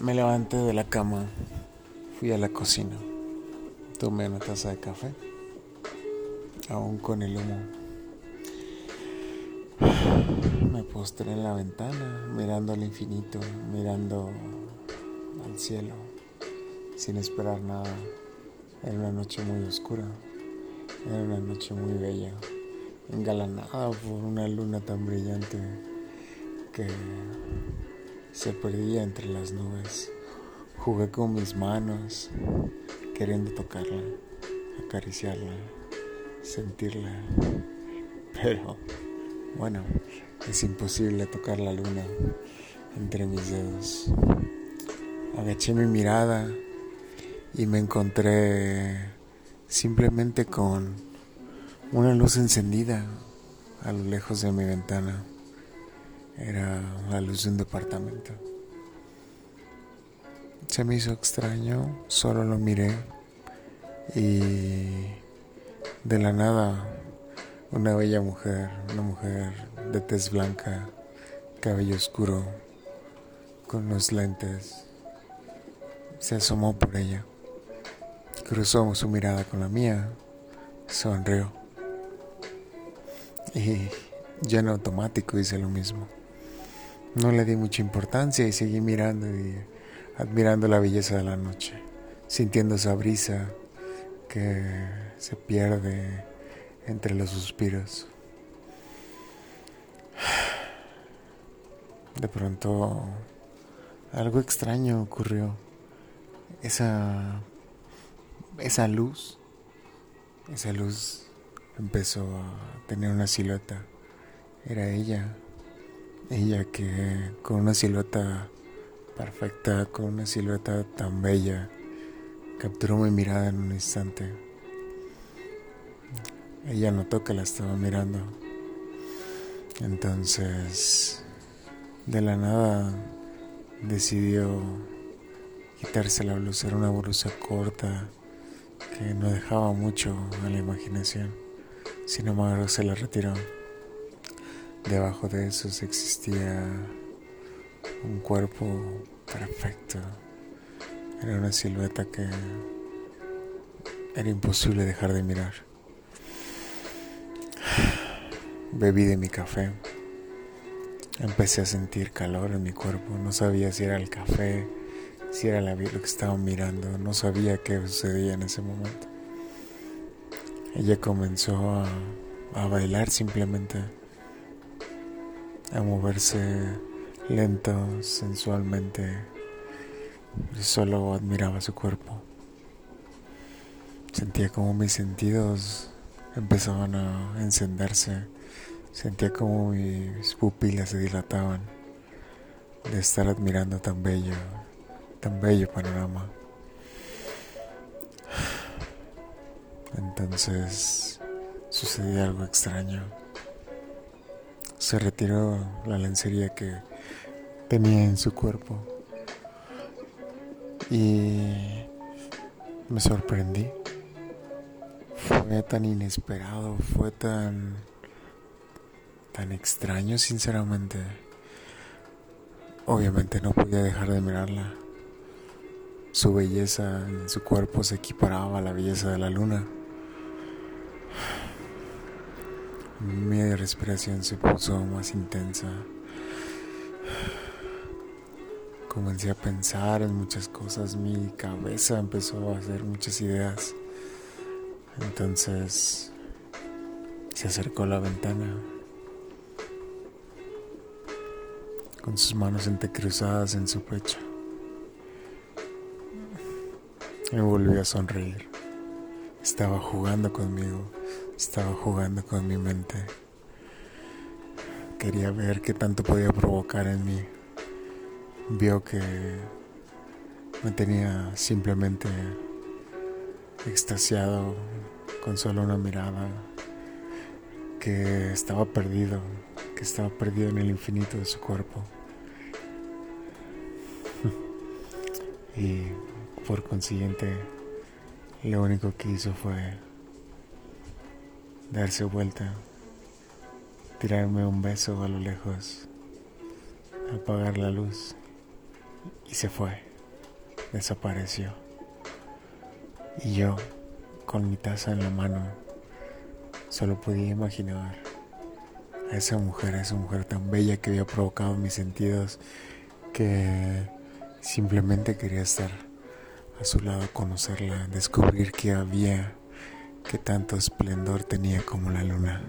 Me levanté de la cama, fui a la cocina, tomé una taza de café, aún con el humo. Me postré en la ventana, mirando al infinito, mirando al cielo, sin esperar nada. Era una noche muy oscura, era una noche muy bella, engalanada por una luna tan brillante que se perdía entre las nubes. Jugué con mis manos, queriendo tocarla, acariciarla, sentirla. Pero, bueno, es imposible tocar la luna entre mis dedos. Agaché mi mirada y me encontré simplemente con una luz encendida a lo lejos de mi ventana. Era la luz de un departamento. Se me hizo extraño, solo lo miré y de la nada una bella mujer, una mujer de tez blanca, cabello oscuro, con unos lentes, se asomó por ella. Cruzó su mirada con la mía, sonrió y yo en automático hice lo mismo. No le di mucha importancia y seguí mirando y admirando la belleza de la noche, sintiendo esa brisa que se pierde entre los suspiros. De pronto algo extraño ocurrió. Esa esa luz esa luz empezó a tener una silueta. Era ella ella que con una silueta perfecta, con una silueta tan bella, capturó mi mirada en un instante. Ella notó que la estaba mirando. Entonces, de la nada, decidió quitarse la blusa. Era una blusa corta que no dejaba mucho a la imaginación. Sin embargo, se la retiró. Debajo de esos existía un cuerpo perfecto. Era una silueta que era imposible dejar de mirar. Bebí de mi café. Empecé a sentir calor en mi cuerpo. No sabía si era el café, si era la, lo que estaba mirando. No sabía qué sucedía en ese momento. Ella comenzó a, a bailar simplemente a moverse lento, sensualmente. Yo solo admiraba su cuerpo. Sentía como mis sentidos empezaban a encenderse. Sentía como mis pupilas se dilataban de estar admirando tan bello, tan bello panorama. Entonces sucedía algo extraño se retiró la lencería que tenía en su cuerpo y me sorprendí. Fue tan inesperado, fue tan tan extraño, sinceramente. Obviamente no podía dejar de mirarla. Su belleza en su cuerpo se equiparaba a la belleza de la luna. Mi respiración se puso más intensa. Comencé a pensar en muchas cosas, mi cabeza empezó a hacer muchas ideas. Entonces se acercó a la ventana con sus manos entrecruzadas en su pecho. Y volvió a sonreír. Estaba jugando conmigo. Estaba jugando con mi mente. Quería ver qué tanto podía provocar en mí. Vio que me tenía simplemente extasiado con solo una mirada, que estaba perdido, que estaba perdido en el infinito de su cuerpo. y por consiguiente, lo único que hizo fue darse vuelta, tirarme un beso a lo lejos, apagar la luz y se fue, desapareció. Y yo, con mi taza en la mano, solo podía imaginar a esa mujer, a esa mujer tan bella que había provocado mis sentidos, que simplemente quería estar a su lado, conocerla, descubrir que había, que tanto esplendor tenía como la luna.